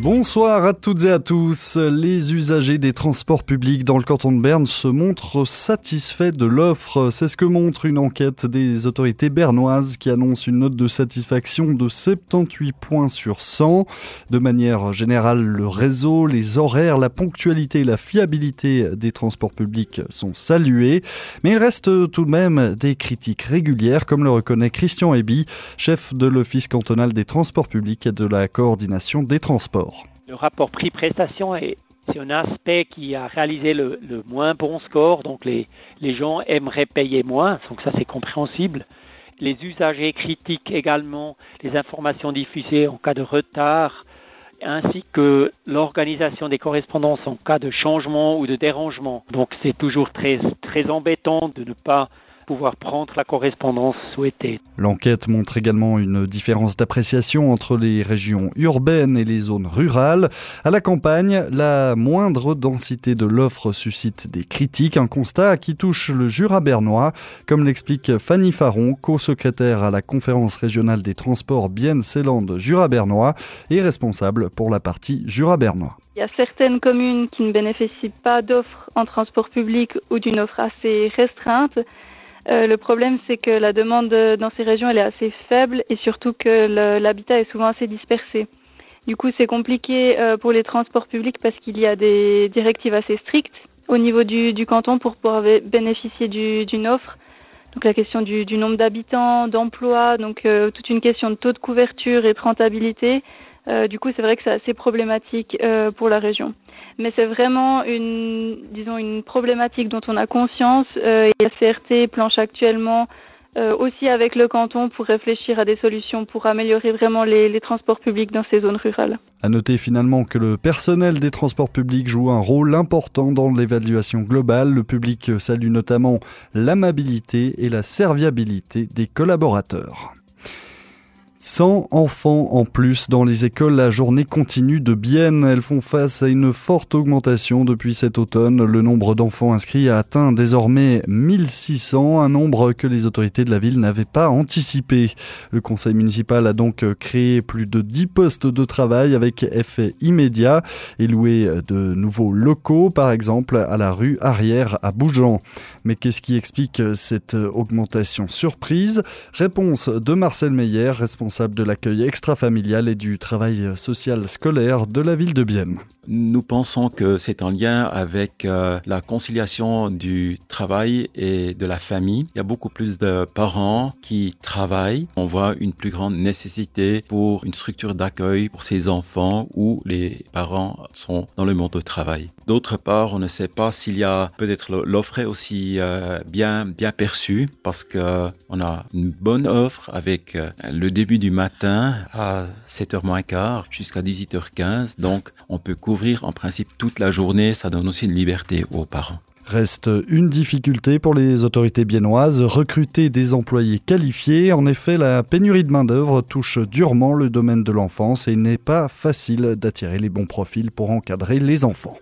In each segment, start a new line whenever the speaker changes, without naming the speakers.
Bonsoir à toutes et à tous. Les usagers des transports publics dans le canton de Berne se montrent satisfaits de l'offre. C'est ce que montre une enquête des autorités bernoises qui annonce une note de satisfaction de 78 points sur 100. De manière générale, le réseau, les horaires, la ponctualité et la fiabilité des transports publics sont salués. Mais il reste tout de même des critiques régulières, comme le reconnaît Christian Eby, chef de l'Office cantonal des transports publics et de la coordination des transports.
Le rapport prix-prestation est c'est un aspect qui a réalisé le, moins bon score, donc les, les gens aimeraient payer moins, donc ça c'est compréhensible. Les usagers critiquent également les informations diffusées en cas de retard, ainsi que l'organisation des correspondances en cas de changement ou de dérangement. Donc c'est toujours très, très embêtant de ne pas pouvoir prendre la correspondance souhaitée.
L'enquête montre également une différence d'appréciation entre les régions urbaines et les zones rurales. À la campagne, la moindre densité de l'offre suscite des critiques, un constat qui touche le Jura bernois, comme l'explique Fanny Faron, co-secrétaire à la conférence régionale des transports Bienne-Célande Jura bernois et responsable pour la partie Jura bernois.
Il y a certaines communes qui ne bénéficient pas d'offres en transport public ou d'une offre assez restreinte. Euh, le problème, c'est que la demande dans ces régions, elle est assez faible et surtout que l'habitat est souvent assez dispersé. Du coup, c'est compliqué euh, pour les transports publics parce qu'il y a des directives assez strictes au niveau du, canton pour pouvoir bénéficier d'une offre. Donc la question du, nombre d'habitants, d'emplois, donc euh, toute une question de taux de couverture et de rentabilité. Du coup, c'est vrai que c'est assez problématique pour la région mais c'est vraiment une, disons, une problématique dont on a conscience. Euh, et la CRT planche actuellement euh, aussi avec le canton pour réfléchir à des solutions pour améliorer vraiment les, les, transports publics dans ces zones rurales.
À noter finalement que le personnel des transports publics joue un rôle important dans l'évaluation globale. Le public salue notamment l'amabilité et la serviabilité des collaborateurs. 100 enfants en plus dans les écoles. La journée continue de Bienne. Elles font face à une forte augmentation depuis cet automne. Le nombre d'enfants inscrits a atteint désormais 1600, un nombre que les autorités de la ville n'avaient pas anticipé. Le conseil municipal a donc créé plus de 10 postes de travail avec effet immédiat et loué de nouveaux locaux, par exemple à la rue Arrière à Bougeant. Mais qu'est-ce qui explique cette augmentation surprise? Réponse de Marcel Meyer, responsable de l'accueil extra-familial et du travail social scolaire de la ville de Bienne.
Nous pensons que c'est en lien avec euh, la conciliation du travail et de la famille. Il y a beaucoup plus de parents qui travaillent. On voit une plus grande nécessité pour une structure d'accueil pour ces enfants où les parents sont dans le monde du travail. D'autre part, on ne sait pas s'il y a peut-être l'offre est aussi euh, bien bien perçue parce que on a une bonne offre avec euh, le début du matin à 7h moins quart jusqu'à 18h15. Donc, on peut couvrir en principe toute la journée. Ça donne aussi une liberté aux parents.
Reste une difficulté pour les autorités biennoises, recruter des employés qualifiés. En effet, la pénurie de main-d'œuvre touche durement le domaine de l'enfance et n'est pas facile d'attirer les bons profils pour encadrer les enfants.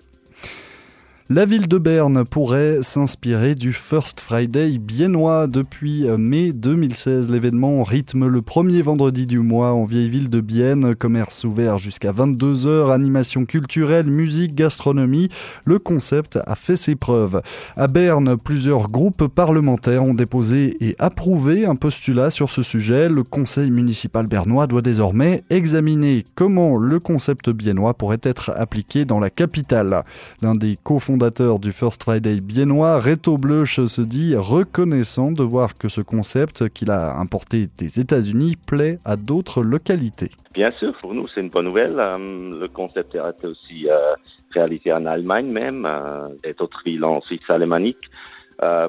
La ville de Berne pourrait s'inspirer du First Friday biennois. Depuis mai 2016, l'événement rythme le premier vendredi du mois en vieille ville de Bienne. Commerce ouvert jusqu'à 22h, animation culturelle, musique, gastronomie. Le concept a fait ses preuves. À Berne, plusieurs groupes parlementaires ont déposé et approuvé un postulat sur ce sujet. Le conseil municipal bernois doit désormais examiner comment le concept biennois pourrait être appliqué dans la capitale. L'un des cofondateurs fondateur du First Friday biennois, Reto Bleuch se dit reconnaissant de voir que ce concept qu'il a importé des États-Unis plaît à d'autres localités.
Bien sûr, pour nous c'est une bonne nouvelle. Euh, le concept a été aussi euh, réalisé en Allemagne même, euh, et d'autres villes en Suisse alémanique.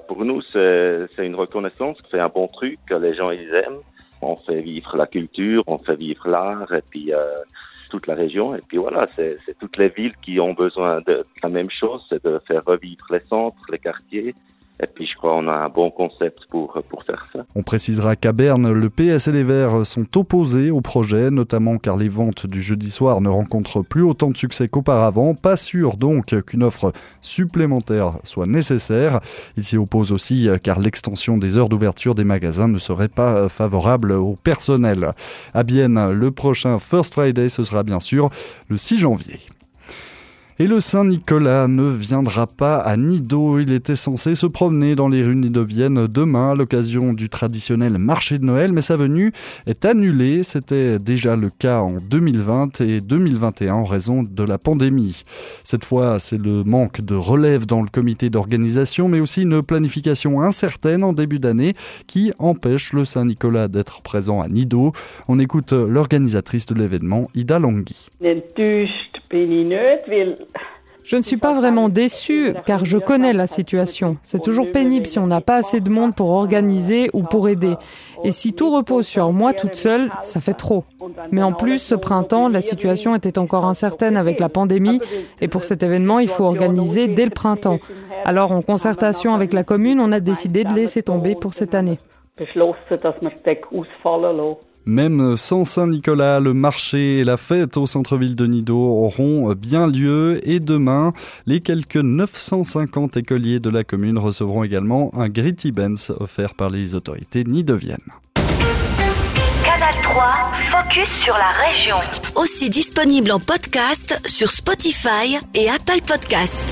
pour nous c'est une reconnaissance, c'est un bon truc les gens ils aiment. On fait vivre la culture, on fait vivre l'art et puis toute la région. Et puis voilà, c'est toutes les villes qui ont besoin de la même chose, c'est de faire revivre les centres, les quartiers, Et puis, je crois qu'on a un bon concept pour, faire ça.
On précisera qu'à Berne, le PS et les Verts sont opposés au projet, notamment car les ventes du jeudi soir ne rencontrent plus autant de succès qu'auparavant. Pas sûr donc qu'une offre supplémentaire soit nécessaire. Ils s'y opposent aussi car l'extension des heures d'ouverture des magasins ne serait pas favorable au personnel. À Bienne, le prochain First Friday, ce sera bien sûr le 6 janvier. Et le Saint-Nicolas ne viendra pas à Nido. Il était censé se promener dans les rues nidoviennes demain à l'occasion du traditionnel marché de Noël, mais sa venue est annulée. C'était déjà le cas en 2020 et 2021 en raison de la pandémie. Cette fois, c'est le manque de relève dans le comité d'organisation, mais aussi une planification incertaine en début d'année qui empêche le Saint-Nicolas d'être présent à Nido. On écoute l'organisatrice de l'événement, Ida Longhi.
Je ne suis pas vraiment déçue car je connais la situation. C'est toujours pénible si on n'a pas assez de monde pour organiser ou pour aider. Et si tout repose sur moi toute seule, ça fait trop. Mais en plus, ce printemps, la situation était encore incertaine avec la pandémie et pour cet événement, il faut organiser dès le printemps. Alors, en concertation avec la commune, on a décidé de laisser tomber pour cette année.
Même sans Saint-Nicolas, le marché et la fête au centre-ville de Nido auront bien lieu et demain, les quelques 950 écoliers de la commune recevront également un Gritty Benz offert par les autorités nidoviennes.
Canal 3, focus sur la région. Aussi disponible en podcast sur Spotify et Apple Podcast.